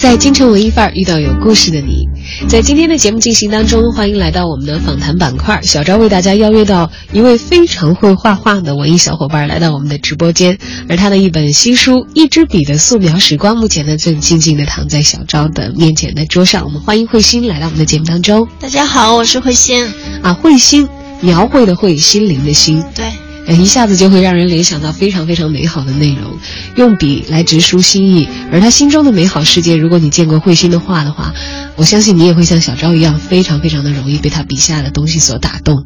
在京城文艺范儿遇到有故事的你，在今天的节目进行当中，欢迎来到我们的访谈板块。小昭为大家邀约到一位非常会画画的文艺小伙伴来到我们的直播间，而他的一本新书《一支笔的素描时光》目前呢正静静的躺在小昭的面前的桌上。我们欢迎慧心来到我们的节目当中。大家好，我是慧心。啊，慧心，描绘的慧，心灵的心。对。呃，一下子就会让人联想到非常非常美好的内容，用笔来直抒心意。而他心中的美好世界，如果你见过慧心的画的话，我相信你也会像小昭一样，非常非常的容易被他笔下的东西所打动。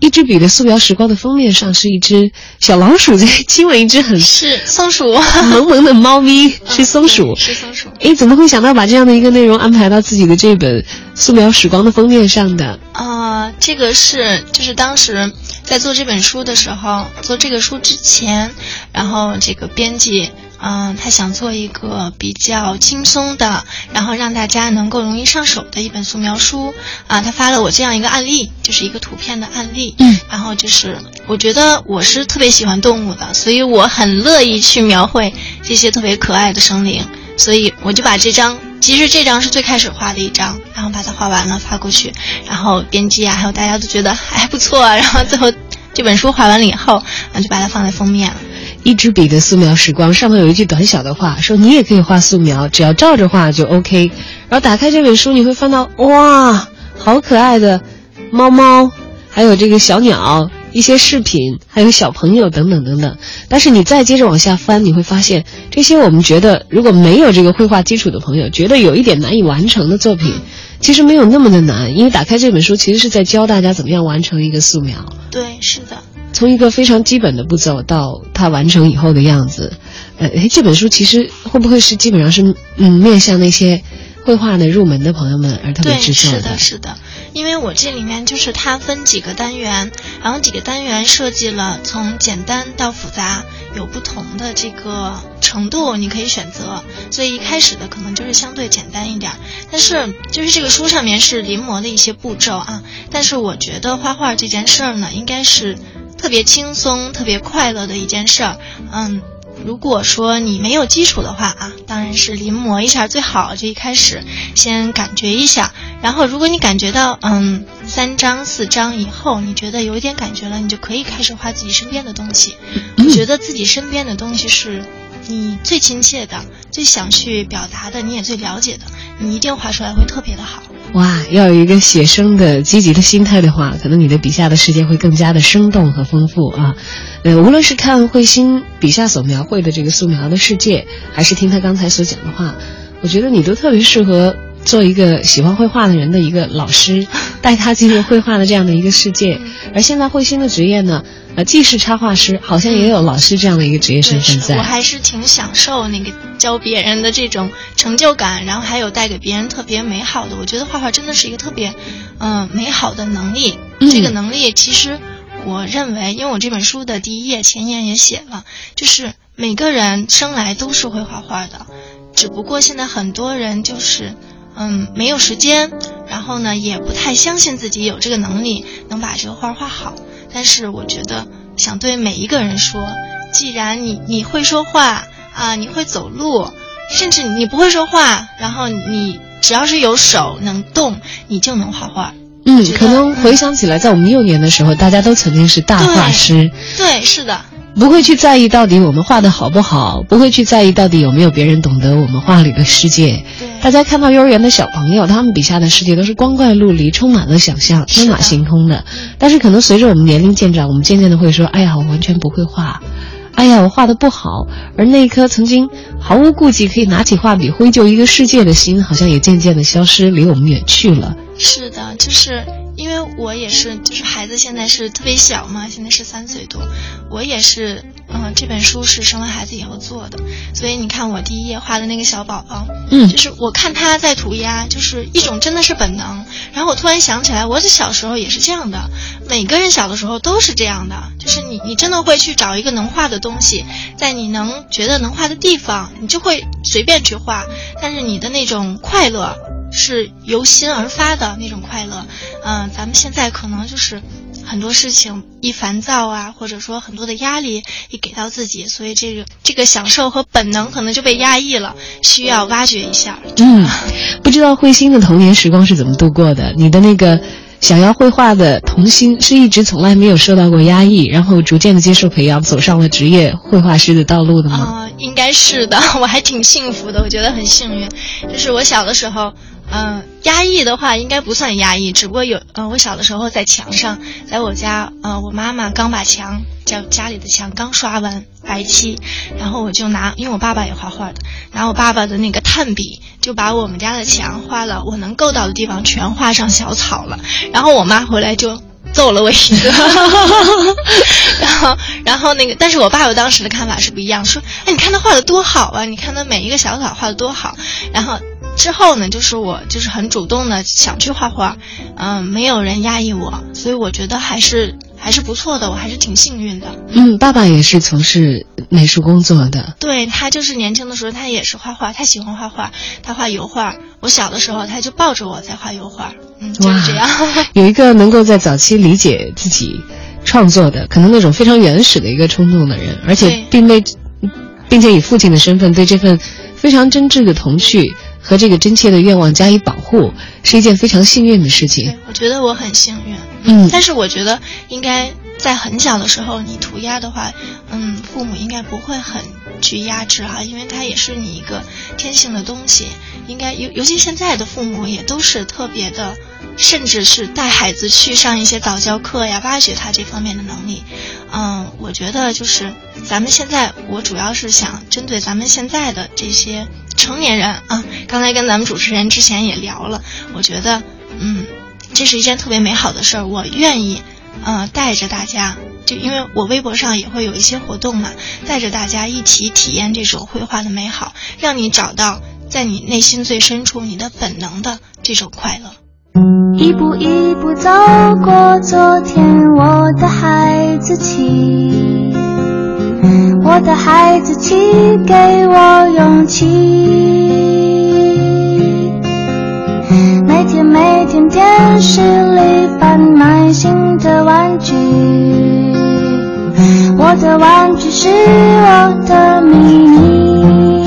一支笔的素描时光的封面上是一只小老鼠在 亲吻一只很是松鼠萌萌的猫咪，是松鼠，是松鼠。哎，怎么会想到把这样的一个内容安排到自己的这本素描时光的封面上的？呃，这个是就是当时。在做这本书的时候，做这个书之前，然后这个编辑，嗯、呃，他想做一个比较轻松的，然后让大家能够容易上手的一本素描书啊。他发了我这样一个案例，就是一个图片的案例，嗯，然后就是我觉得我是特别喜欢动物的，所以我很乐意去描绘这些特别可爱的生灵，所以我就把这张。其实这张是最开始画的一张，然后把它画完了发过去，然后编辑啊，还有大家都觉得还不错，然后最后这本书画完了以后，就把它放在封面了。一支笔的素描时光上头有一句短小的话，说你也可以画素描，只要照着画就 OK。然后打开这本书，你会翻到哇，好可爱的猫猫，还有这个小鸟。一些饰品，还有小朋友等等等等，但是你再接着往下翻，你会发现这些我们觉得如果没有这个绘画基础的朋友，觉得有一点难以完成的作品，其实没有那么的难，因为打开这本书其实是在教大家怎么样完成一个素描。对，是的，从一个非常基本的步骤到它完成以后的样子，呃，这本书其实会不会是基本上是嗯面向那些绘画的入门的朋友们而特别支持的？是的，是的。因为我这里面就是它分几个单元，然后几个单元设计了从简单到复杂，有不同的这个程度，你可以选择。所以一开始的可能就是相对简单一点，但是就是这个书上面是临摹的一些步骤啊。但是我觉得画画这件事儿呢，应该是特别轻松、特别快乐的一件事儿。嗯。如果说你没有基础的话啊，当然是临摹一下最好。就一开始先感觉一下，然后如果你感觉到嗯三张四张以后，你觉得有一点感觉了，你就可以开始画自己身边的东西。我觉得自己身边的东西是你最亲切的、最想去表达的，你也最了解的，你一定画出来会特别的好。哇，要有一个写生的积极的心态的话，可能你的笔下的世界会更加的生动和丰富啊。呃，无论是看慧心笔下所描绘的这个素描的世界，还是听他刚才所讲的话，我觉得你都特别适合做一个喜欢绘画的人的一个老师，带他进入绘画的这样的一个世界。而现在慧心的职业呢，呃，既是插画师，好像也有老师这样的一个职业身份在。我还是挺享受那个教别人的这种成就感，然后还有带给别人特别美好的。我觉得画画真的是一个特别，嗯、呃，美好的能力。嗯、这个能力其实。我认为，因为我这本书的第一页前言也写了，就是每个人生来都是会画画的，只不过现在很多人就是，嗯，没有时间，然后呢，也不太相信自己有这个能力能把这个画画好。但是我觉得，想对每一个人说，既然你你会说话啊，你会走路，甚至你不会说话，然后你只要是有手能动，你就能画画。嗯，可能回想起来，在我们幼年的时候，大家都曾经是大画师。对，是的，不会去在意到底我们画的好不好，不会去在意到底有没有别人懂得我们画里的世界。大家看到幼儿园的小朋友，他们笔下的世界都是光怪陆离，充满了想象，天马行空的。但是可能随着我们年龄渐长，我们渐渐的会说：“哎呀，我完全不会画。”哎呀，我画的不好，而那一颗曾经毫无顾忌可以拿起画笔挥就一个世界的心，好像也渐渐的消失，离我们远去了。是的，就是因为我也是，就是孩子现在是特别小嘛，现在是三岁多，我也是，嗯，这本书是生了孩子以后做的，所以你看我第一页画的那个小宝宝，嗯就是我看他在涂鸦，就是一种真的是本能，然后我突然想起来，我小时候也是这样的，每个人小的时候都是这样的，就是你你真的会去找一个能画的东西，在你能觉得能画的地方，你就会随便去画，但是你的那种快乐。是由心而发的那种快乐，嗯、咱们现在可能就是很多事情一烦躁啊，或者说很多的压力一给到自己，所以这个这个享受和本能可能就被压抑了，需要挖掘一下。嗯，不知道慧心的童年时光是怎么度过的？你的那个想要绘画的童心是一直从来没有受到过压抑，然后逐渐的接受培养，走上了职业绘画师的道路的吗？啊、应该是的，我还挺幸福的，我觉得很幸运。就是我小的时候，嗯、压抑的话应该不算压抑，只不过有，呃，我小的时候在墙上，在我家，呃，我妈妈刚把墙，家家里的墙刚刷完白漆，然后我就拿，因为我爸爸也画画的，拿我爸爸的那个炭笔，就把我们家的墙画了，我能够到的地方全画上小草了，然后我妈回来就。揍了我一个，然后，然后那个，但是我爸爸当时的看法是不一样，说，哎，你看他画的多好啊，你看他每一个小草画的多好。然后之后呢，就是我就是很主动的想去画画，嗯、没有人压抑我，所以我觉得还是还是不错的，我还是挺幸运的。嗯，爸爸也是从事美术工作的。对他就是年轻的时候，他也是画画，他喜欢画画，他画油画。我小的时候，他就抱着我在画油画，嗯，就是这样。有一个能够在早期理解自己创作的，可能那种非常原始的一个冲动的人，而且并被，并且以父亲的身份对这份非常真挚的童趣和这个真切的愿望加以保护，是一件非常幸运的事情。，我觉得我很幸运。嗯但是我觉得应该在很小的时候，你涂鸦的话，嗯，父母应该不会很去压制哈，因为它也是你一个天性的东西。应该尤尤其现在的父母也都是特别的，甚至是带孩子去上一些早教课呀，挖掘他这方面的能力。嗯，我觉得就是咱们现在，我主要是想针对咱们现在的这些成年人啊，刚才跟咱们主持人之前也聊了，我觉得，嗯，这是一件特别美好的事儿，我愿意，呃，带着大家，就因为我微博上也会有一些活动嘛，带着大家一起体验这种绘画的美好，让你找到在你内心最深处你的本能的这种快乐。一步一步走过昨天，我的孩子气，我的孩子气给我勇气。每天每天电视里贩卖新的玩具，我的玩具是我的秘密。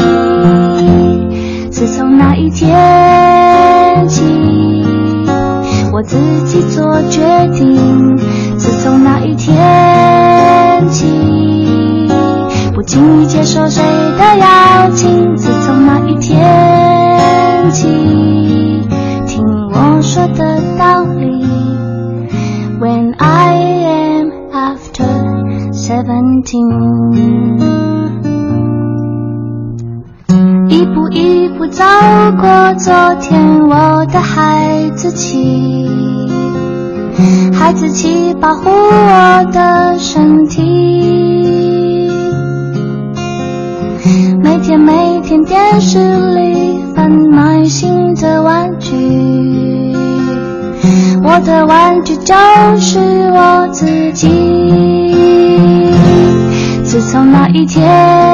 自从那一天起。我自己做决定。自从那一天起，不轻易接受谁的邀请。自从那一天起，听我说的道理。When I am after seventeen。一步一步走过昨天，我的孩子气，孩子气保护我的身体。每天每天电视里贩卖新的玩具，我的玩具就是我自己。自从那一天。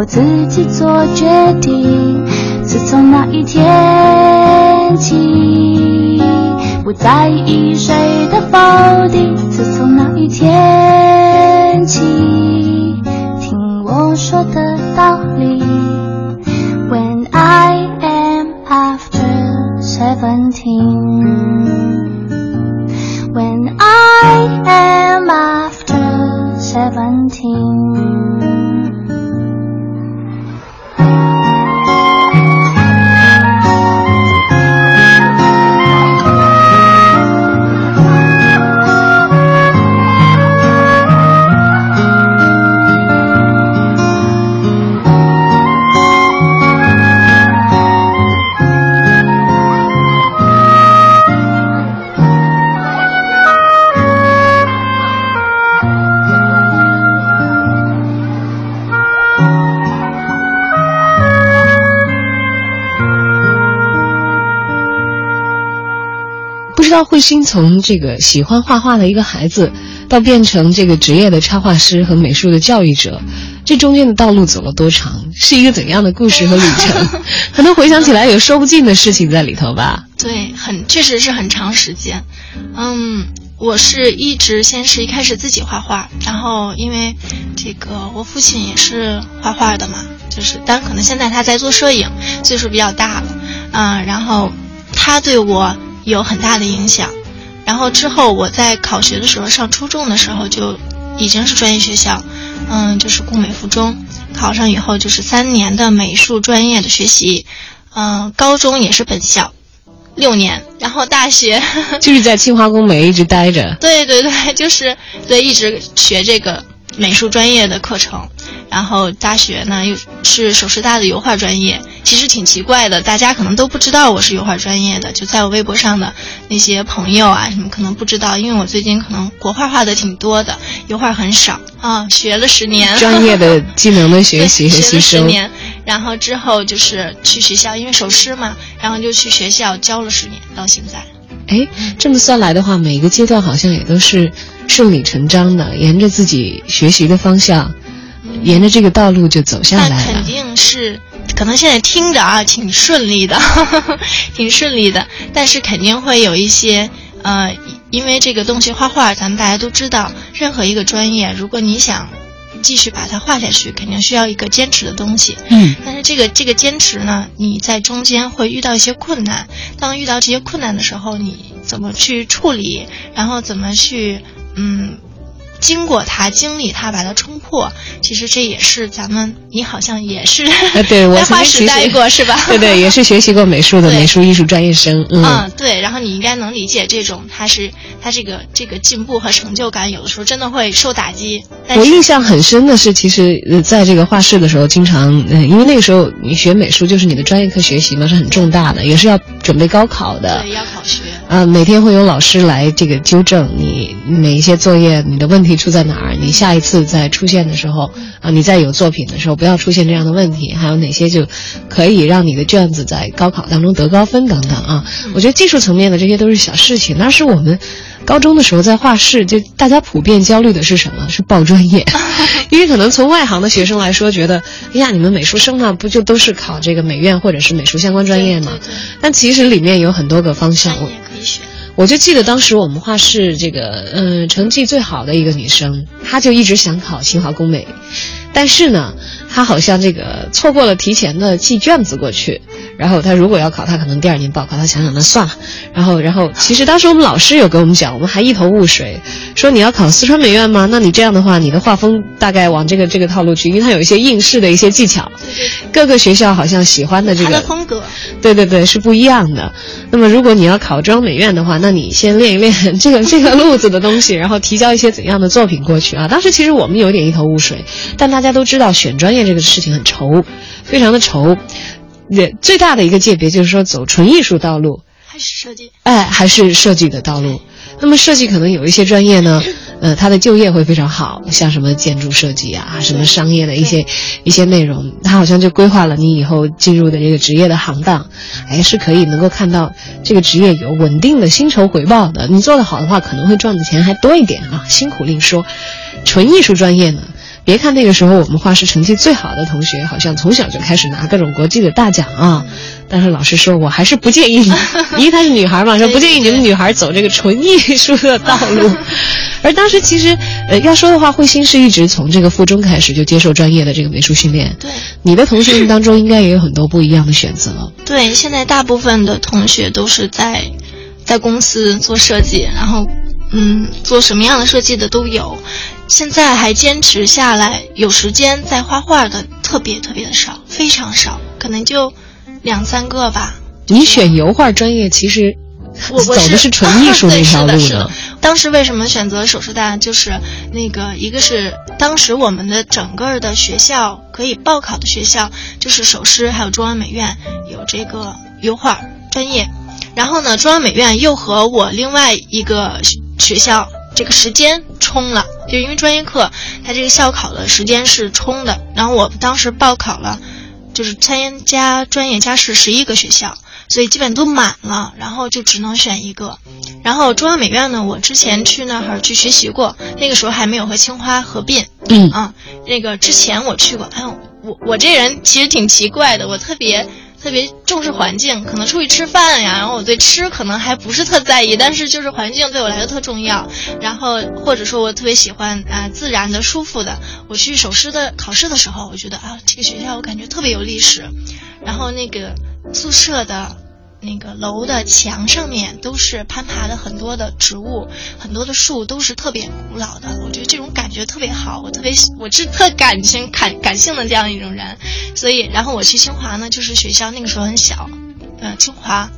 我自己做决定。自从那一天起，不在意谁的否定。自从那一天起，听我说的道理。When I am after seventeen. 慧心从这个喜欢画画的一个孩子，到变成这个职业的插画师和美术的教育者，这中间的道路走了多长？是一个怎样的故事和旅程？可能回想起来有说不尽的事情在里头吧。对，很确实是很长时间。嗯，我是一直先是一开始自己画画，然后因为这个我父亲也是画画的嘛，就是但可能现在他在做摄影，岁数比较大了，嗯，然后他对我有很大的影响。然后之后我在考学的时候，上初中的时候就已经是专业学校，嗯，就是顾美附中，考上以后就是三年的美术专业的学习，嗯，高中也是本校。六年，然后大学 就是在清华工美一直待着。对对对，就是对一直学这个美术专业的课程，然后大学呢又是首师大的油画专业。其实挺奇怪的，大家可能都不知道我是油画专业的。就在我微博上的那些朋友啊，什么可能不知道，因为我最近可能国画画的挺多的，油画很少啊。学了十年，专业的技能的学习和吸收。学了十年，然后之后就是去学校，因为首师嘛，然后就去学校教了十年，到现在。哎，这么算来的话，每一个阶段好像也都是顺理成章的，沿着自己学习的方向，沿着这个道路就走下来了。肯定是。可能现在听着啊挺顺利的，挺顺利的，但是肯定会有一些呃，因为这个东西画画，咱们大家都知道，任何一个专业，如果你想继续把它画下去，肯定需要一个坚持的东西。嗯。但是这个这个坚持呢，你在中间会遇到一些困难。当遇到这些困难的时候，你怎么去处理？然后怎么去嗯？经过它，经历它，把它冲破，其实这也是咱们，你好像也是，对我画室待过是吧？对对，也是学习过美术的美术艺术专业生。嗯，对，然后你应该能理解这种，它是它这个这个进步和成就感，有的时候真的会受打击。我印象很深的是，其实在这个画室的时候，经常，嗯，因为那个时候你学美术就是你的专业课学习嘛，是很重大的，也是要准备高考的，对，要考学。啊，每天会有老师来这个纠正你哪一些作业，你的问题出在哪儿？你下一次再出现的时候，啊，你再有作品的时候，不要出现这样的问题。还有哪些就可以让你的卷子在高考当中得高分等等啊？我觉得技术层面的这些都是小事情。那是我们高中的时候在画室，就大家普遍焦虑的是什么？是报专业，因为可能从外行的学生来说，觉得哎呀，你们美术生呢，不就都是考这个美院或者是美术相关专业吗？但其实里面有很多个方向。我就记得当时我们画室这个，嗯，成绩最好的一个女生，她就一直想考清华工美，但是呢，她好像这个错过了提前的寄卷子过去。然后他如果要考，他可能第二年报考。他想想，那算了。然后，然后，其实当时我们老师有跟我们讲，我们还一头雾水，说你要考四川美院吗？那你这样的话，你的画风大概往这个这个套路去，因为它有一些应试的一些技巧，各个学校好像喜欢的这个风格，对对对，是不一样的。那么，如果你要考中央美院的话，那你先练一练 这个这个路子的东西，然后提交一些怎样的作品过去啊？当时其实我们有点一头雾水，但大家都知道选专业这个事情很愁，非常的愁。也最大的一个界别就是说，走纯艺术道路，还是设计？哎，还是设计的道路。那么设计可能有一些专业呢，呃，它的就业会非常好，像什么建筑设计啊，什么商业的一些一些内容，它好像就规划了你以后进入的这个职业的行当，哎，是可以能够看到这个职业有稳定的薪酬回报的。你做得好的话，可能会赚的钱还多一点啊。辛苦另说，纯艺术专业呢？别看那个时候我们画室成绩最好的同学，好像从小就开始拿各种国际的大奖啊。但是老师说我还是不建议你，因为她是女孩嘛，说不建议你们女孩走这个纯艺术的道路。而当时其实，呃，要说的话，慧心是一直从这个附中开始就接受专业的这个美术训练。对，你的同学们当中应该也有很多不一样的选择。对，现在大部分的同学都是在在公司做设计，然后。嗯，做什么样的设计的都有，现在还坚持下来有时间在画画的特别特别的少，非常少，可能就两三个吧。你选油画专业，其实我走的是纯艺术那条路的。当时为什么选择首师大？就是那个一个是当时我们的整个的学校可以报考的学校，就是首师还有中央美院有这个油画专业，然后呢，中央美院又和我另外一个。学校这个时间冲了，就因为专业课，它这个校考的时间是冲的。然后我当时报考了，就是参加专业加试十一个学校，所以基本都满了，然后就只能选一个。然后中央美院呢，我之前去那儿去学习过，那个时候还没有和清华合并。嗯啊，那个之前我去过，哎，我我这人其实挺奇怪的，我特别特别重视环境，可能出去吃饭呀，然后我对吃可能还不是特在意，但是就是环境对我来说特重要。然后或者说我特别喜欢啊、自然的、舒服的。我去首师的考试的时候，我觉得啊这个学校我感觉特别有历史，然后那个宿舍的。那个楼的墙上面都是攀爬的很多的植物，很多的树都是特别古老的。我觉得这种感觉特别好，我特别我是特感情感感性的这样一种人，所以然后我去清华呢，就是学校那个时候很小，呃，清华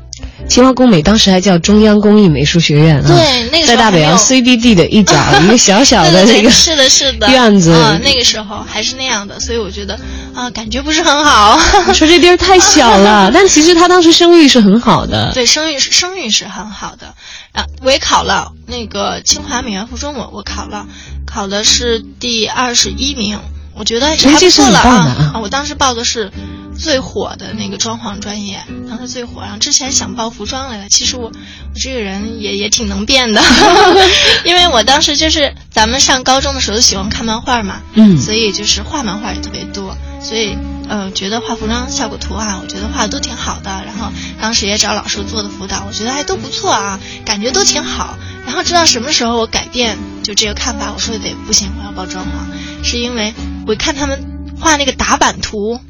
清华工美当时还叫中央工艺美术学院啊，对那个时候在大北洋 CBD 的一角，一个小小的 那个是的是的。院子，啊、那个时候还是那样的，所以我觉得啊、感觉不是很好。你 说这地儿太小了，但其实他当时声誉是很好的。对，声誉是声誉是很好的，啊，我也考了那个清华美院附中，我我考了，考的是第二十一名，我觉得还不错了啊我当时报的是最火的那个装潢专业，当时最火。然后之前想报服装来的，其实我我这个人也也挺能变的 因为我当时就是咱们上高中的时候都喜欢看漫画嘛，嗯所以就是画漫画也特别多，所以呃觉得画服装效果图啊，我觉得画的都挺好的。然后当时也找老师做的辅导，我觉得还都不错啊，感觉都挺好。然后知道什么时候我改变就这个看法，我说得不行，我要报装潢，是因为我看他们画那个打版图。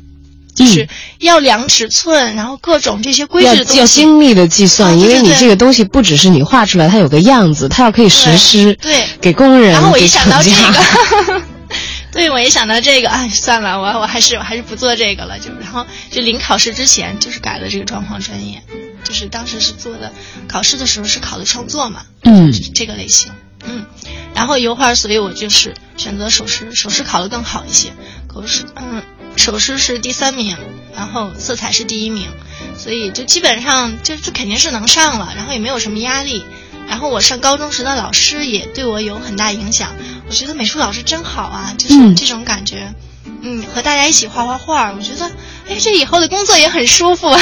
就是要量尺寸，然后各种这些规要要矩的东西，精密的计算，因为你这个东西不只是你画出来，它有个样子，它要可以实施，对。给工人，然后我一想到这个，对我一想到这个，哎，算了，我我还是我还是不做这个了。就。然后就临考试之前，就是改了这个装潢专业，就是当时是做的，考试的时候是考的创作嘛，嗯。是这个类型，嗯，然后油画，所以我就是选择首师，首师考的更好一些，口试，嗯，首饰是第三名，然后色彩是第一名，所以就基本上就就肯定是能上了，然后也没有什么压力。然后我上高中时的老师也对我有很大影响，我觉得美术老师真好啊，就是这种感觉，嗯，和大家一起画画画，我觉得，哎，这以后的工作也很舒服啊，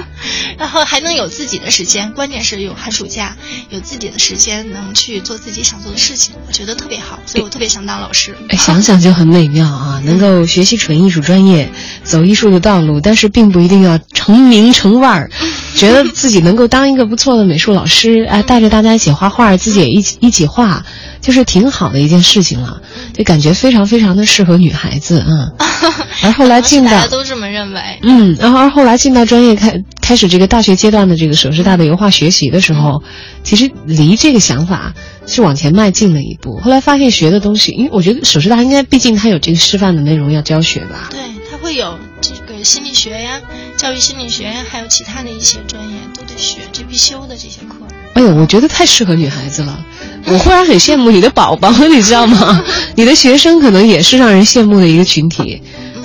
然后还能有自己的时间，关键是有寒暑假，有自己的时间能去做自己想做的事情，我觉得特别好，所以我特别想当老师。哎想想就很美妙啊！能够学习纯艺术专业，走艺术的道路，但是并不一定要成名成腕儿。觉得自己能够当一个不错的美术老师，哎，带着大家一起画画，自己也一起一起画，就是挺好的一件事情了。就感觉非常非常的适合女孩子啊。而后来进到大家都这么认为。嗯，然后而后来进到专业开开始这个大学阶段的这个首师大的油画学习的时候，其实离这个想法是往前迈进了一步。后来发现学的东西，因为我觉得首师大应该毕竟它有这个师范的内容要教学吧。对，它会有这个心理学呀、教育心理学呀，还有其他的一些专业都得学，这必修的这些课。哎呦，我觉得太适合女孩子了。我忽然很羡慕你的宝宝，你知道吗？你的学生可能也是让人羡慕的一个群体。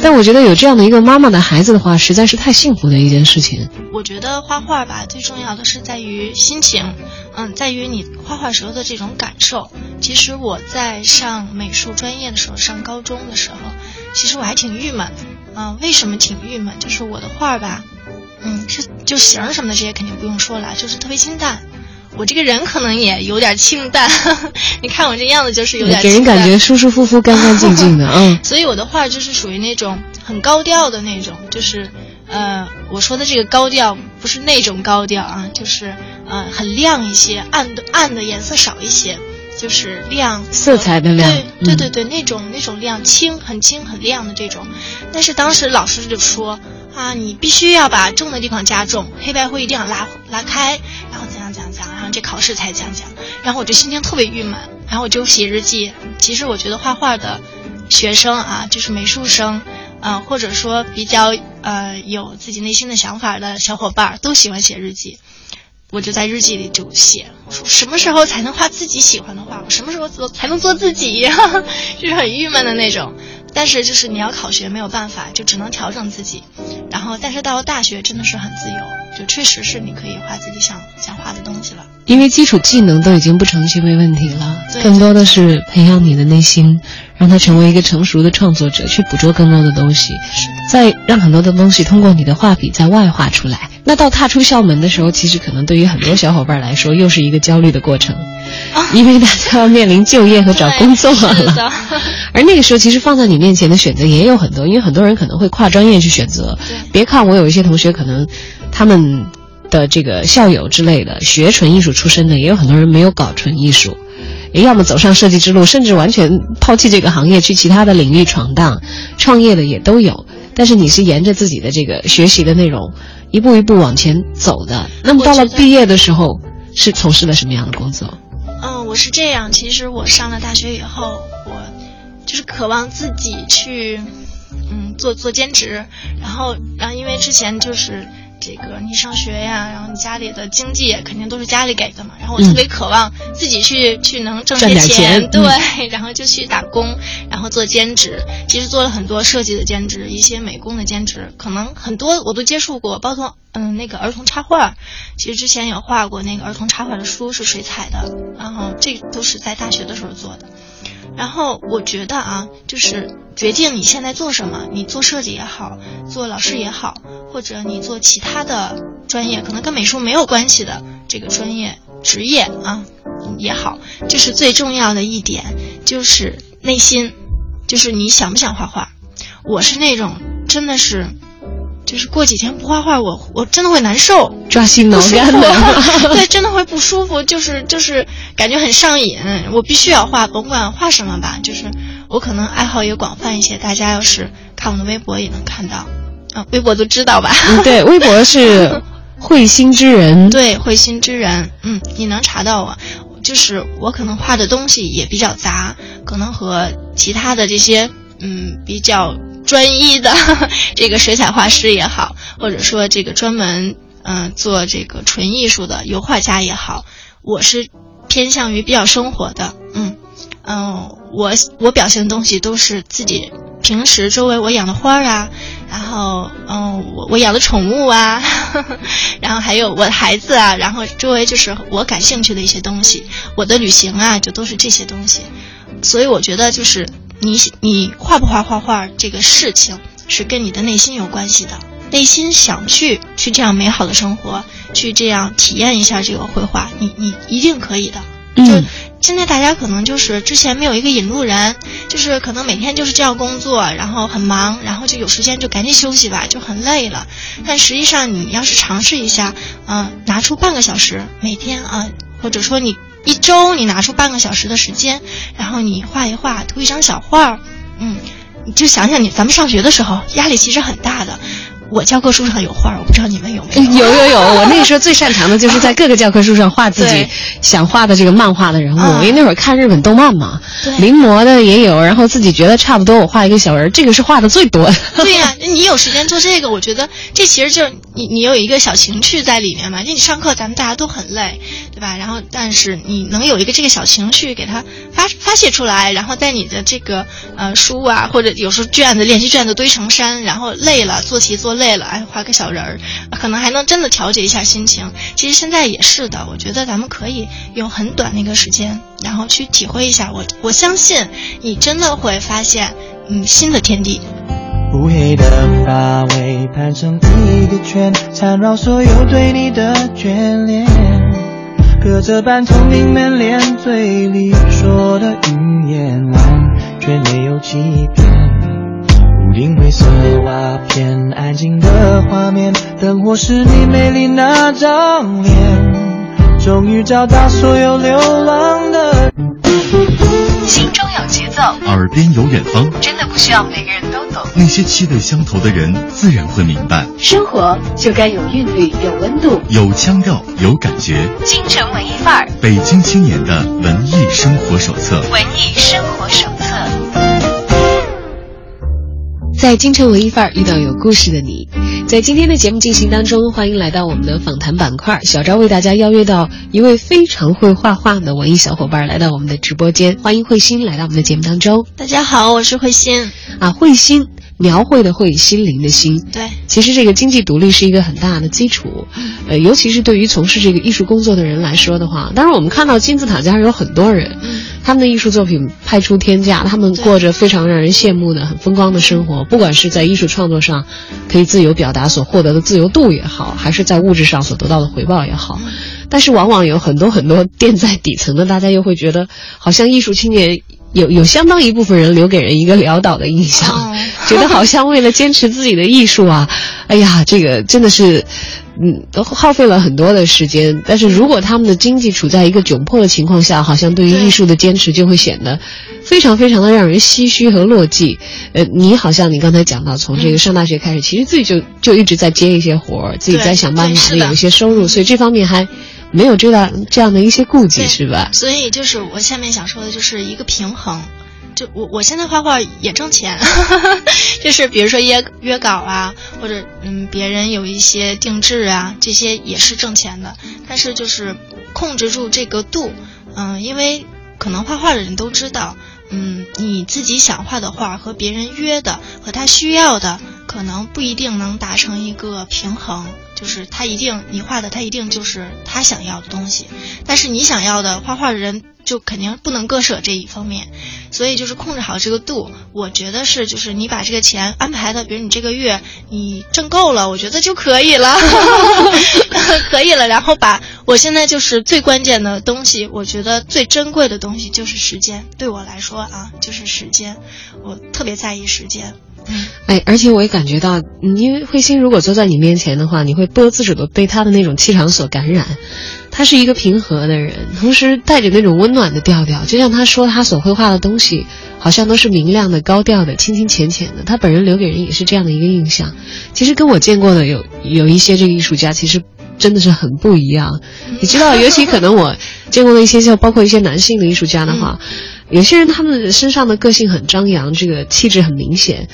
但我觉得有这样的一个妈妈的孩子的话，实在是太幸福的一件事情。我觉得画画吧，最重要的是在于心情，嗯，在于你画画时候的这种感受。其实我在上美术专业的时候，上高中的时候，其实我还挺郁闷的，嗯，为什么挺郁闷？就是我的画吧，嗯，是就形什么的这些肯定不用说了，就是特别清淡。我这个人可能也有点清淡，你看我这样子就是有点给人感觉舒舒服服、干干净净的，嗯。所以我的画就是属于那种很高调的那种，就是呃，我说的这个高调不是那种高调啊，就是呃很亮一些，暗的暗的颜色少一些，就是亮色彩的亮对对对，那种那种亮，清很清很亮的这种。但是当时老师就说啊，你必须要把重的地方加重，黑白灰一定要拉拉开，然后怎样怎样怎样，这考试才讲讲。然后我就心情特别郁闷，然后我就写日记。其实我觉得画画的学生啊，就是美术生，呃，或者说比较呃有自己内心的想法的小伙伴，都喜欢写日记。我就在日记里就写，我说什么时候才能画自己喜欢的画？我什么时候做才能做自己？就是很郁闷的那种。但是就是你要考学没有办法，就只能调整自己。然后，但是到了大学真的是很自由，就确实是你可以画自己想想画的东西了。因为基础技能都已经不成其为问题了，更多的是培养你的内心，让他成为一个成熟的创作者，去捕捉更多的东西，再让很多的东西通过你的画笔在外化出来。那到踏出校门的时候，其实可能对于很多小伙伴来说，又是一个焦虑的过程，因为大家要面临就业和找工作了。而那个时候，其实放在你面前的选择也有很多，因为很多人可能会跨专业去选择。别看我有一些同学，可能他们的这个校友之类的学纯艺术出身的，也有很多人没有搞纯艺术，也要么走上设计之路，甚至完全抛弃这个行业去其他的领域闯荡、创业的也都有。但是你是沿着自己的这个学习的内容一步一步往前走的。那么到了毕业的时候，是从事了什么样的工作？嗯，我是这样。其实我上了大学以后，我就是渴望自己去，嗯，做做兼职。然后，然后因为之前就是这个你上学呀，然后你家里的经济肯定都是家里给的嘛。然后我特别渴望自己去、去能挣些点钱对，然后就去打工，然后做兼职。其实做了很多设计的兼职，一些美工的兼职，可能很多我都接触过，包括嗯那个儿童插画。其实之前有画过那个儿童插画的书，是水彩的，然后这都是在大学的时候做的。然后我觉得啊，就是决定你现在做什么，你做设计也好，做老师也好，或者你做其他的专业，可能跟美术没有关系的这个专业职业啊也好，就是最重要的一点就是内心，就是你想不想画画。我是那种真的是，就是过几天不画画，我我真的会难受。抓心挠肝的。对，真的会不舒服，就是就是感觉很上瘾，我必须要画，甭管画什么吧，就是我可能爱好也广泛一些，大家要是看我的微博也能看到，啊，微博都知道吧？嗯对，微博是 慧心之人。对，慧心之人，嗯，你能查到我。就是我可能画的东西也比较杂，可能和其他的这些嗯比较专一的 这个水彩画师也好，或者说这个专门嗯、做这个纯艺术的油画家也好，我是偏向于比较生活的，嗯嗯，我我表现的东西都是自己平时周围我养的花啊，然后嗯我我养的宠物啊，然后还有我的孩子啊，然后周围就是我感兴趣的一些东西，我的旅行啊，就都是这些东西，所以我觉得就是你你画不画画画这个事情是跟你的内心有关系的，内心想去去这样美好的生活，去这样体验一下这个绘画，你你一定可以的。就嗯现在大家可能就是之前没有一个引路人，就是可能每天就是这样工作，然后很忙，然后就有时间就赶紧休息吧，就很累了。但实际上你要是尝试一下，嗯、拿出半个小时每天啊、或者说你一周你拿出半个小时的时间，然后你画一画，涂一张小画儿，嗯，你就想想你咱们上学的时候压力其实很大的。我教科书上有画儿，我不知道你们有没有。有有有，我那个时候最擅长的就是在各个教科书上画自己想画的这个漫画的人物，嗯因为那会儿看日本动漫嘛，对临摹的也有，然后自己觉得差不多，我画一个小人儿，这个是画的最多的。对呀、你有时间做这个，我觉得这其实就是你你有一个小情趣在里面嘛。就你上课咱们大家都很累，对吧？然后但是你能有一个这个小情绪给它发发泄出来，然后在你的这个呃书啊，或者有时候卷子练习卷子堆成山，然后累了做题做累了，哎画个小人儿，可能还能真的调节一下心情。其实现在也是的，我觉得咱们可以用很短的一个时间，然后去体会一下。我我相信你真的会发现嗯新的天地。乌黑的发尾盘成一个圈，缠绕所有对你的眷恋。隔着半透明门帘，嘴里说的语言完全没有欺骗。屋顶灰色瓦片，安静的画面，灯火是你美丽那张脸。终于找到所有流浪的。心中有节奏，耳边有远方，真的不需要每个人都懂。那些气味相投的人自然会明白。生活就该有韵律，有温度。有腔调，有感觉。京城文艺范儿，北京青年的文艺生活手册。文艺生活手在京城文艺范儿遇到有故事的你，在今天的节目进行当中，欢迎来到我们的访谈板块。小昭为大家邀约到一位非常会画画的文艺小伙伴来到我们的直播间，欢迎慧心来到我们的节目当中。大家好，我是慧心。啊，慧心，描绘的绘，心灵的心。对，其实这个经济独立是一个很大的基础，呃，尤其是对于从事这个艺术工作的人来说的话，当然我们看到金字塔尖上有很多人，他们的艺术作品拍出天价，他们过着非常让人羡慕的很风光的生活，不管是在艺术创作上可以自由表达所获得的自由度也好，还是在物质上所得到的回报也好，但是往往有很多很多垫在底层的，大家又会觉得好像艺术青年。有有相当一部分人留给人一个潦倒的印象，觉得好像为了坚持自己的艺术啊，哎呀，这个真的是，嗯，都耗费了很多的时间。但是如果他们的经济处在一个窘迫的情况下，好像对于艺术的坚持就会显得非常非常的让人唏嘘和落寂。呃，你好像你刚才讲到，从这个上大学开始，其实自己就就一直在接一些活儿，自己在想办法有一些收入，所以这方面还。没有这样这样的一些顾忌是吧？所以就是我下面想说的就是一个平衡。就我我现在画画也挣钱，就是比如说约约稿啊，或者嗯别人有一些定制啊，这些也是挣钱的。但是就是控制住这个度，嗯，因为可能画画的人都知道，嗯，你自己想画的画和别人约的和他需要的，可能不一定能达成一个平衡。就是他一定你画的，他一定就是他想要的东西，但是你想要的画画的人就肯定不能割舍这一方面，所以就是控制好这个度，我觉得是就是你把这个钱安排的，比如你这个月你挣够了，我觉得就可以了，可以了，然后把我现在就是最关键的东西，我觉得最珍贵的东西就是时间，对我来说啊就是时间，我特别在意时间。哎，而且我也感觉到，因为慧心如果坐在你面前的话，你会不由自主的被他的那种气场所感染。他是一个平和的人，同时带着那种温暖的调调。就像他说，他所绘画的东西，好像都是明亮的、高调的、清清浅浅的。他本人留给人也是这样的一个印象。其实跟我见过的有有一些这个艺术家，其实真的是很不一样。你知道，尤其可能我见过的一些，像包括一些男性的艺术家的话。有些人他们身上的个性很张扬，这个气质很明显，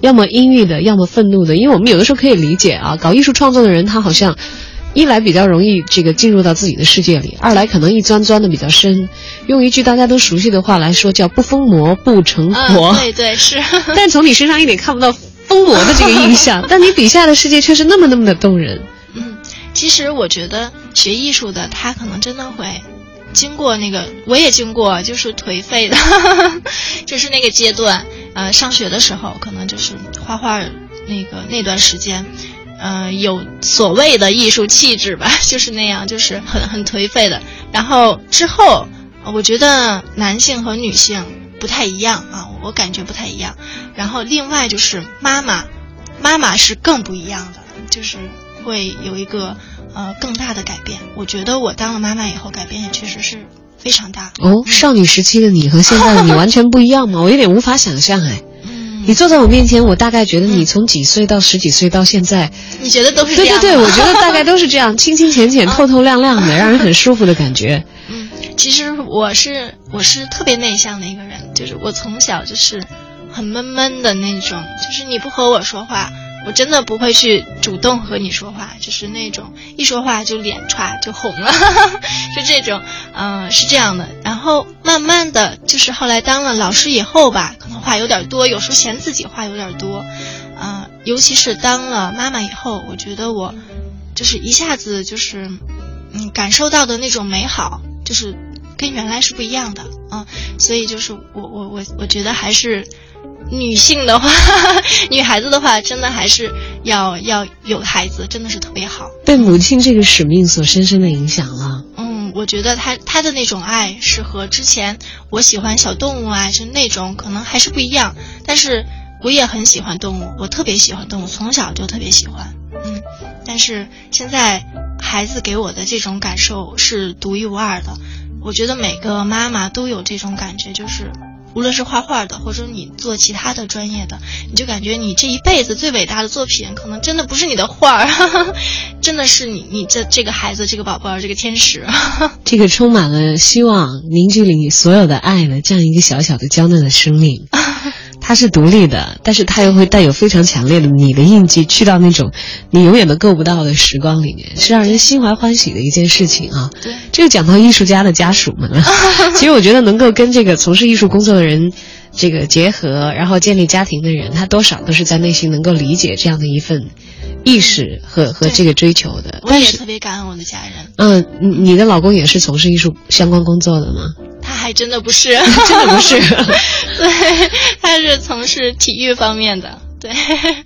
要么阴郁的，要么愤怒的。因为我们有的时候可以理解啊，搞艺术创作的人他好像一来比较容易这个进入到自己的世界里，二来可能一钻钻的比较深。用一句大家都熟悉的话来说，叫“不疯魔不成活”。对对是。但从你身上一点看不到疯魔的这个印象，但你笔下的世界却是那么那么的动人。嗯，其实我觉得学艺术的他可能真的会。经过那个，我也经过，就是颓废的，就是那个阶段。呃，上学的时候，可能就是画画那个那段时间，呃，有所谓的艺术气质吧，就是那样，就是很很颓废的。然后之后，我觉得男性和女性不太一样啊，我感觉不太一样。然后另外就是妈妈，妈妈是更不一样的，就是会有一个。呃，更大的改变，我觉得我当了妈妈以后，改变也确实是非常大。哦，少女时期的你和现在的你完全不一样吗？我有点无法想象哎。嗯。你坐在我面前，我大概觉得你从几岁到十几岁到现在，你觉得都是这样？对对对，我觉得大概都是这样，清清浅浅、透透亮亮的，让人很舒服的感觉。嗯，其实我是我是特别内向的一个人，就是我从小就是很闷闷的那种，就是你不和我说话。我真的不会去主动和你说话，就是那种一说话就脸歘就红了，就这种，嗯，是这样的。然后慢慢的就是后来当了老师以后吧，可能话有点多，有时候嫌自己话有点多，嗯，尤其是当了妈妈以后，我觉得我就是一下子就是，嗯，感受到的那种美好，就是跟原来是不一样的，嗯，所以就是我我我我觉得还是。女性的话，女孩子的话，真的还是要要有孩子，真的是特别好。被母亲这个使命所深深的影响了。嗯，我觉得她她的那种爱是和之前我喜欢小动物啊，是那种可能还是不一样。但是我也很喜欢动物，我特别喜欢动物，从小就特别喜欢。嗯，但是现在孩子给我的这种感受是独一无二的。我觉得每个妈妈都有这种感觉，就是。无论是画画的，或者你做其他的专业的，你就感觉你这一辈子最伟大的作品，可能真的不是你的画儿，真的是你你这这个孩子，这个宝宝，这个天使，这个充满了希望、凝聚你所有的爱的这样一个小小的娇嫩的生命。它是独立的，但是它又会带有非常强烈的你的印记，去到那种你永远都够不到的时光里面，是让人心怀欢喜的一件事情啊。这个讲到艺术家的家属们了。其实我觉得能够跟这个从事艺术工作的人这个结合，然后建立家庭的人，他多少都是在内心能够理解这样的一份意识和和这个追求的。我也特别感恩我的家人。嗯，你你的老公也是从事艺术相关工作的吗？他还真的不是，真的不是 对，他是从事体育方面的。对，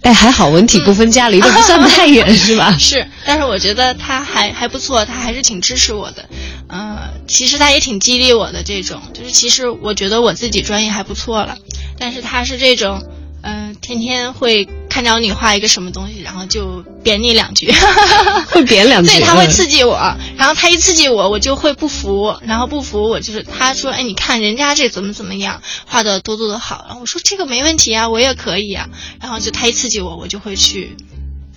哎，还好文体不分家，离得不算太远，是吧？是，但是我觉得他还还不错，他还是挺支持我的。呃，其实他也挺激励我的，这种就是其实我觉得我自己专业还不错了，但是他是这种，嗯、天天会看着你画一个什么东西，然后就贬你两句，会贬两句。对，他会嗯刺激我，然后他一刺激我，我就会不服，然后不服我就是他说，哎，你看人家这怎么怎么样，画的多多的好，然后我说这个没问题啊，我也可以啊，然后就他一刺激我，我就会去。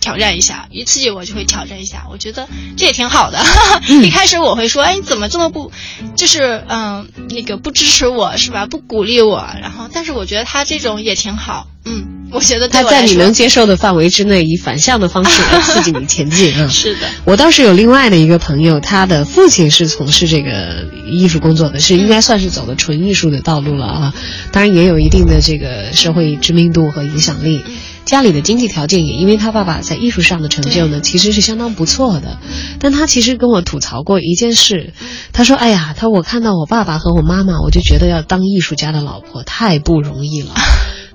挑战一下，一刺激我就会挑战一下，我觉得这也挺好的。一开始我会说，哎，你怎么这么不，就是嗯，那个不支持我是吧？不鼓励我，然后，但是我觉得他这种也挺好，嗯，我觉得他在你能接受的范围之内，以反向的方式来刺激你 前进啊。是的，我倒是有另外的一个朋友，他的父亲是从事这个艺术工作的，是应该算是走的纯艺术的道路了啊。当然也有一定的这个社会知名度和影响力。家里的经济条件也因为他爸爸在艺术上的成就呢，其实是相当不错的。但他其实跟我吐槽过一件事，他说：“哎呀，他我看到我爸爸和我妈妈，我就觉得要当艺术家的老婆太不容易了。”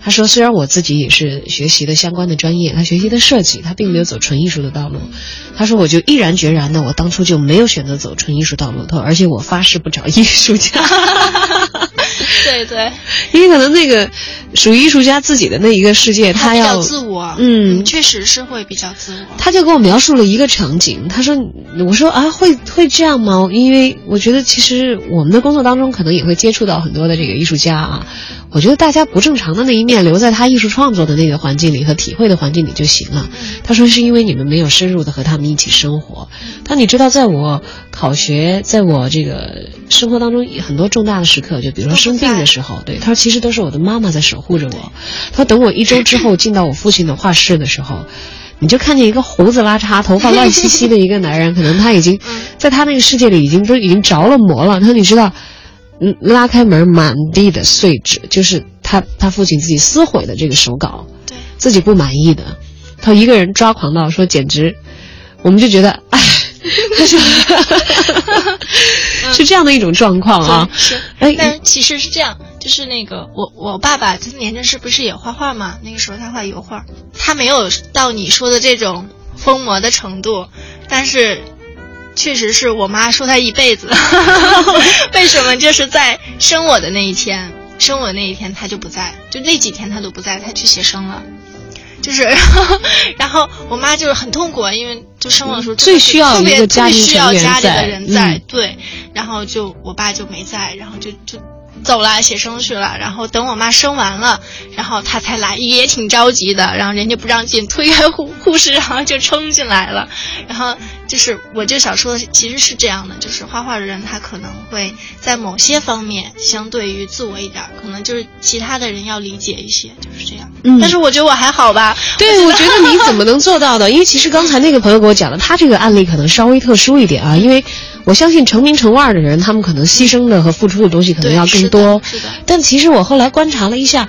他说：“虽然我自己也是学习的相关的专业，他学习的设计，他并没有走纯艺术的道路。他说，我就毅然决然的，我当初就没有选择走纯艺术道路。他说，而且我发誓不找艺术家，对 对，因为可能那个属于艺术家自己的那一个世界，他比较要自我，嗯确实是会比较自我。他就给我描述了一个场景，他说：“我说啊，会会这样吗？因为我觉得其实我们的工作当中可能也会接触到很多的这个艺术家啊。我觉得大家不正常的那一面留在他艺术创作的那个环境里和体会的环境里就行了。他说是因为你们没有深入的和他们一起生活。他说你知道，在我考学，在我这个生活当中很多重大的时刻，就比如说生病的时候，对他说其实都是我的妈妈在守护着我。他说等我一周之后进到我父亲的画室的时候。”你就看见一个胡子拉碴、头发乱兮兮的一个男人，可能他已经在他那个世界里已经都已经着了魔了。他说：“你知道，嗯，拉开门，满地的碎纸，就是他他父亲自己撕毁的这个手稿，对，自己不满意的。他一个人抓狂到说，简直，我们就觉得，哎，他 是是这样的一种状况啊。对是，哎但其实是这样，就是那个我我爸爸他年轻时不是也画画嘛？那个时候他画油画，他没有到你说的这种疯魔的程度，但是确实是我妈说他一辈子。为什么？就是在生我的那一天，生我那一天他就不在，就那几天他都不在，他去写生了。就是，然后我妈就是很痛苦，因为就生我的时候最需要特别一个家庭特别需要家里的人在，嗯。对，然后就我爸就没在，然后就就走了，写生去了。然后等我妈生完了，然后他才来，也挺着急的。然后人家不让进，推开护护士，然后就冲进来了。然后就是我就想说的，其实是这样的，就是画画的人他可能会在某些方面相对于自我一点儿，可能就是其他的人要理解一些，就是这样。嗯但是我觉得我还好吧。对，我觉得你怎么能做到的？因为其实刚才那个朋友给我讲的，他这个案例可能稍微特殊一点啊，因为我相信成名成腕的人，他们可能牺牲的和付出的东西可能要更多。是的但其实我后来观察了一下，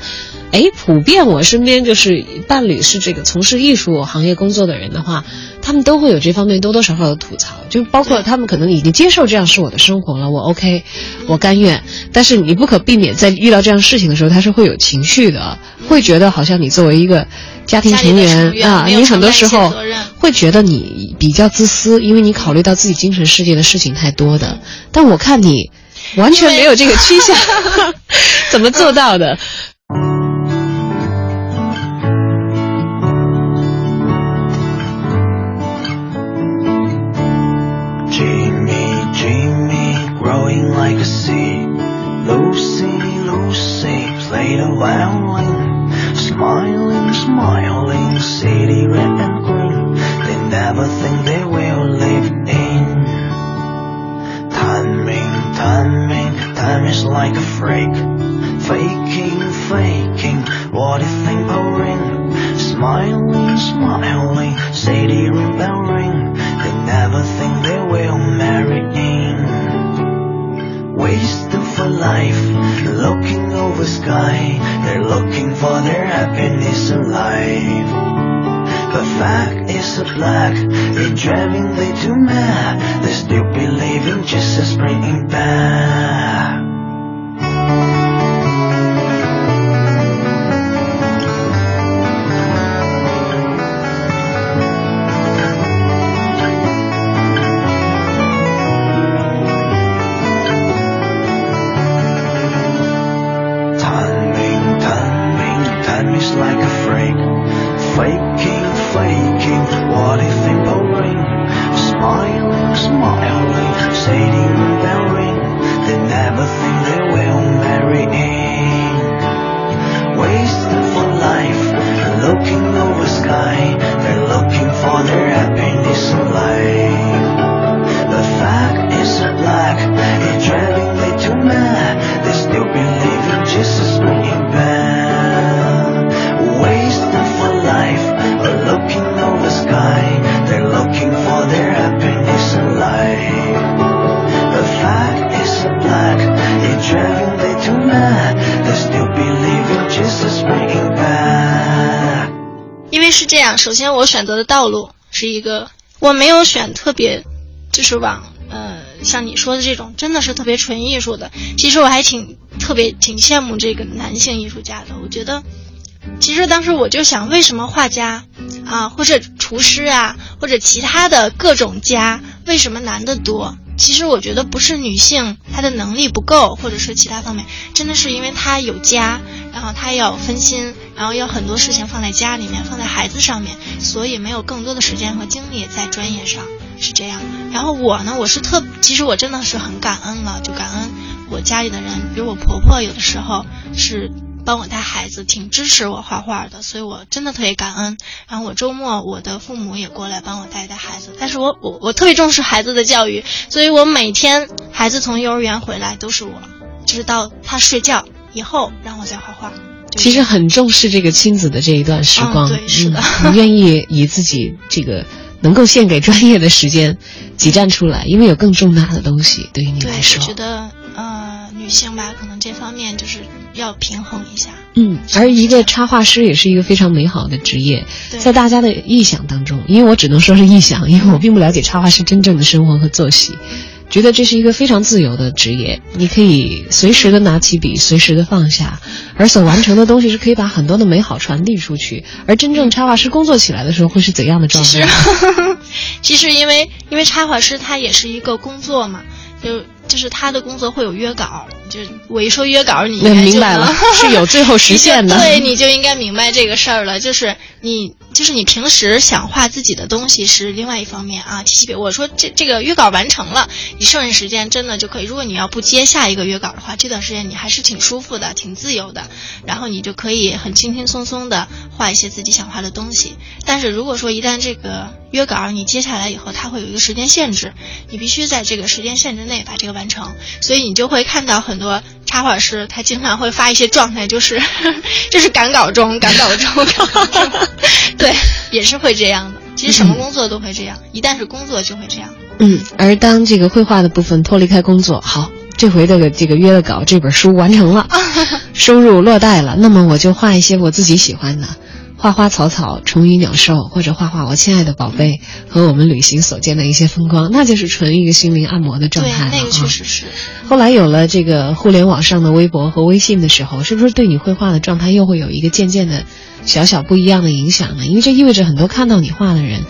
哎，普遍我身边就是伴侣是这个从事艺术行业工作的人的话，他们都会有这方面多多少少的吐槽，就包括他们可能已经接受这样是我的生活了，我 OK，我甘愿。但是你不可避免在遇到这样事情的时候，他是会有情绪的，会觉得好像你作为一个家庭成员啊，你很多时候会觉得你比较自私，因为你考虑到自己精神世界的事情太多的。但我看你完全没有这个趋向，怎么做到的？city red and green. They never think they will live in. Timing, timing, time is like a freak. Faking, faking, what do you think pouring? Smiling, smiling. Innocent life. The fact is a black, they're driving they too mad. They still believe in Jesus bringing back. 样，首先我选择的道路是一个，我没有选特别，就是往呃像你说的这种，真的是特别纯艺术的。其实我还挺特别挺羡慕这个男性艺术家的。我觉得，其实当时我就想，为什么画家啊，或者厨师啊，或者其他的各种家，为什么男的多？其实我觉得不是女性她的能力不够，或者是其他方面，真的是因为她有家，然后她要分心，然后要很多事情放在家里面，放在孩子上面，所以没有更多的时间和精力在专业上，是这样。然后我呢，我是特，其实我真的是很感恩了，就感恩我家里的人，比如我婆婆有的时候是帮我带孩子，挺支持我画画的，所以我真的特别感恩。然后我周末我的父母也过来帮我带带孩子，但是我我我特别重视孩子的教育，所以我每天孩子从幼儿园回来都是我，直到他睡觉以后让我再画画。就是其实很重视这个亲子的这一段时光，嗯对是的嗯你愿意以自己这个能够献给专业的时间挤占出来，因为有更重大的东西对于你来说我觉。得呃女性吧，可能这方面就是要平衡一下。嗯，而一个插画师也是一个非常美好的职业，在大家的臆想当中，因为我只能说是臆想，因为我并不了解插画师真正的生活和作息，觉得这是一个非常自由的职业，你可以随时的拿起笔，随时的放下，而所完成的东西是可以把很多的美好传递出去。而真正插画师工作起来的时候，会是怎样的状态？其实因为因为插画师他也是一个工作嘛，就就是他的工作会有约稿，就我一说约稿，你应该就明白了，是有最后实现的。对，你就应该明白这个事儿了。就是你，就是你平时想画自己的东西是另外一方面啊。其实我说这这个约稿完成了，你剩下时间真的就可以。如果你要不接下一个约稿的话，这段时间你还是挺舒服的，挺自由的。然后你就可以很轻轻松松的画一些自己想画的东西。但是如果说一旦这个约稿你接下来以后，它会有一个时间限制，你必须在这个时间限制内把这个完成。所以你就会看到很多插画师，他经常会发一些状态，就是 就是赶稿中，赶稿中，赶稿中，对，也是会这样的。其实什么工作都会这样，一旦是工作就会这样。嗯，而当这个绘画的部分脱离开工作，好，这回的这个约了稿，这本书完成了，收入落袋了，那么我就画一些我自己喜欢的，花花草草、虫鱼鸟兽，或者画画我亲爱的宝贝和我们旅行所见的一些风光，那就是纯一个心灵按摩的状态了，那个确啊实是。后来有了这个互联网上的微博和微信的时候，是不是对你绘画的状态又会有一个渐渐的小小不一样的影响呢？因为这意味着很多看到你画的人，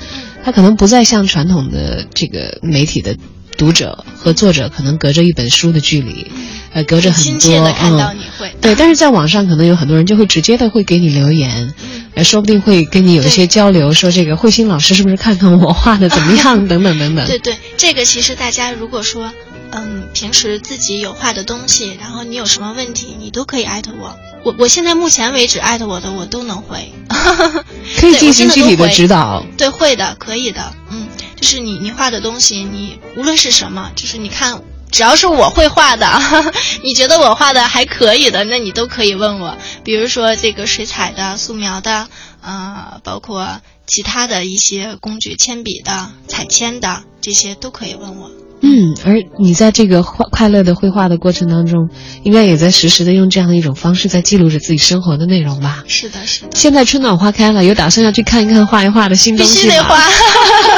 他可能不再像传统的这个媒体的读者和作者，可能隔着一本书的距离，呃，隔着很亲多切的看到嗯你会，对，但是在网上可能有很多人就会直接的会给你留言，呃，说不定会跟你有一些交流，说这个慧心老师是不是看看我画的怎么样，等等等等。对对，这个其实大家如果说，嗯，平时自己有画的东西，然后你有什么问题，你都可以艾特我。我我现在目前为止艾特我的我都能回，可以进行具体的指导。对，会的，可以的，嗯，就是你你画的东西，你无论是什么，就是你看，只要是我会画的，你觉得我画的还可以的，那你都可以问我。比如说这个水彩的、素描的，呃，包括其他的一些工具，铅笔的、彩铅的，这些都可以问我。嗯，而你在这个画快乐的绘画的过程当中，应该也在实时的用这样的一种方式在记录着自己生活的内容吧？是的，是的。现在春暖花开了，有打算要去看一看、画一画的新东西必须得画，这 个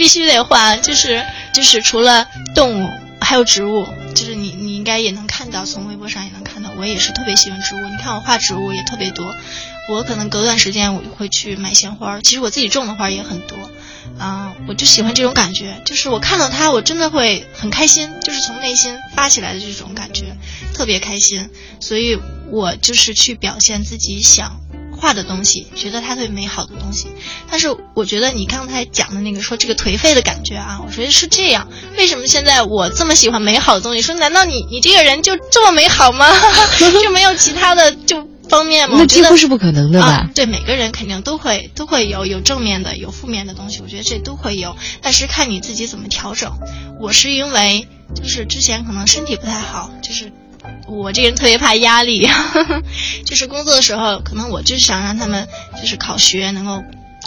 必须得画。就是就是除了动物，还有植物，就是你你应该也能看到，从微博上也能看到，我也是特别喜欢植物。你看我画植物也特别多，我可能隔段时间我就会去买鲜花，其实我自己种的花也很多。啊，我就喜欢这种感觉，就是我看到它，我真的会很开心，就是从内心发起来的这种感觉，特别开心。所以我就是去表现自己想画的东西，觉得它特别美好的东西。但是我觉得你刚才讲的那个说这个颓废的感觉啊，我觉得是这样。为什么现在我这么喜欢美好的东西？说难道你你这个人就这么美好吗？就没有其他的就？方面吗？那几乎是不可能的吧？啊，对，每个人肯定都会都会有有正面的，有负面的东西，我觉得这都会有，但是看你自己怎么调整。我是因为就是之前可能身体不太好，就是我这人特别怕压力，就是工作的时候，可能我就是想让他们就是考学能够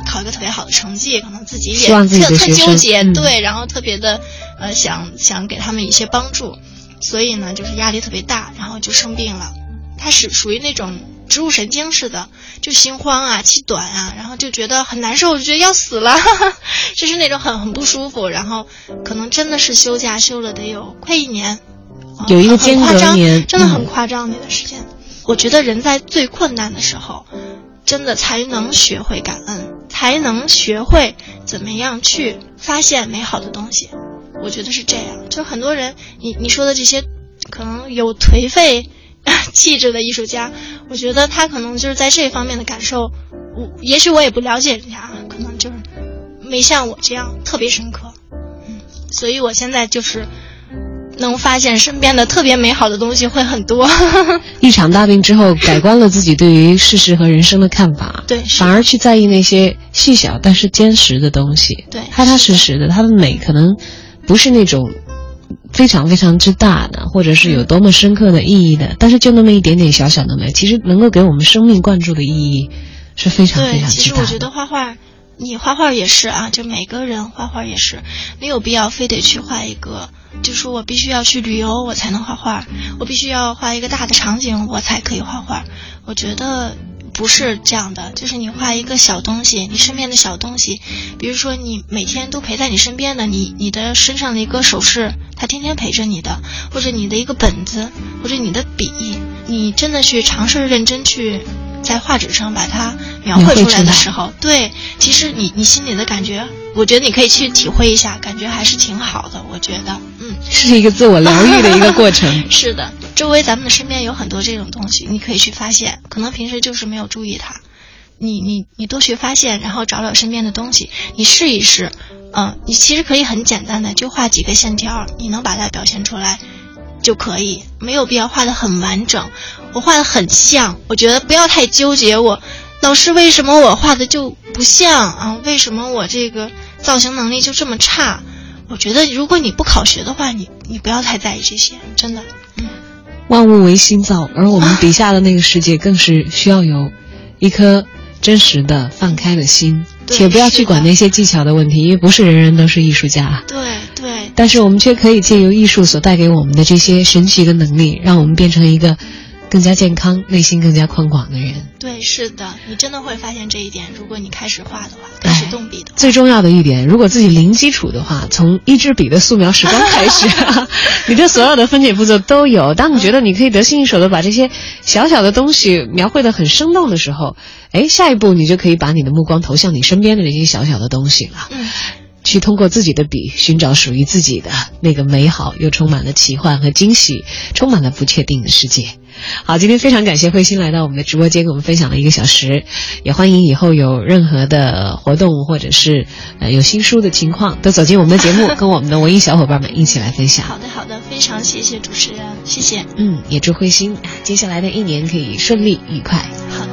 考一个特别好的成绩，可能自己也特特纠结，对，然后特别的呃想想给他们一些帮助，所以呢就是压力特别大，然后就生病了。他是属于那种。植物神经似的，就心慌啊，气短啊，然后就觉得很难受，就觉得要死了，就是那种很很不舒服，然后可能真的是休假休了得有快一年，有一个间隔年，真的很夸张那段时间。我觉得人在最困难的时候，真的才能学会感恩，才能学会怎么样去发现美好的东西。我觉得是这样，就很多人，你你说的这些，可能有颓废。气质的艺术家，我觉得他可能就是在这方面的感受，我也许我也不了解人家，可能就是没像我这样特别深刻，嗯，所以我现在就是能发现身边的特别美好的东西会很多。一场大病之后，改观了自己对于事实和人生的看法，对，反而去在意那些细小但是坚实的东西，对，踏踏实实的，它的美可能不是那种。非常非常之大的，或者是有多么深刻的意义的，但是就那么一点点小小的美，其实能够给我们生命灌注的意义是非常非常其实我觉得画画，你画画也是啊，就每个人画画也是，没有必要非得去画一个，就说我必须要去旅游我才能画画，我必须要画一个大的场景我才可以画画。我觉得。不是这样的，就是你画一个小东西，你身边的小东西，比如说你每天都陪在你身边的，你你的身上的一个首饰，它天天陪着你的，或者你的一个本子，或者你的笔，你真的去尝试认真去在画纸上把它描绘出来的时候，对，其实你你心里的感觉，我觉得你可以去体会一下，感觉还是挺好的，我觉得，嗯，是一个自我疗愈的一个过程，是的。周围咱们的身边有很多这种东西，你可以去发现。可能平时就是没有注意它，你你你多去发现，然后找找身边的东西，你试一试。嗯，你其实可以很简单的就画几个线条，你能把它表现出来就可以，没有必要画的很完整。我画的很像，我觉得不要太纠结。我老师为什么我画的就不像啊？为什么我这个造型能力就这么差？我觉得如果你不考学的话，你你不要太在意这些，真的。嗯万物唯心造，而我们笔下的那个世界更是需要有一颗真实的、放开的心，且不要去管那些技巧的问题，因为不是人人都是艺术家。对对。但是我们却可以借由艺术所带给我们的这些神奇的能力，让我们变成一个。更加健康、内心更加宽广的人，对，是的，你真的会发现这一点。如果你开始画的话，开始动笔的，最重要的一点，如果自己零基础的话，从一支笔的素描时光开始，你的所有的分解步骤都有。当你觉得你可以得心应手的把这些小小的东西描绘的很生动的时候，哎，下一步你就可以把你的目光投向你身边的这些小小的东西了。嗯。去通过自己的笔寻找属于自己的那个美好又充满了奇幻和惊喜、充满了不确定的世界。好，今天非常感谢慧心来到我们的直播间，跟我们分享了一个小时。也欢迎以后有任何的活动或者是呃有新书的情况，都走进我们的节目，跟我们的文艺小伙伴们一起来分享。好的，好的，非常谢谢主持人，谢谢。嗯，也祝慧心接下来的一年可以顺利愉快。好的。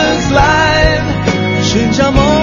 来寻找梦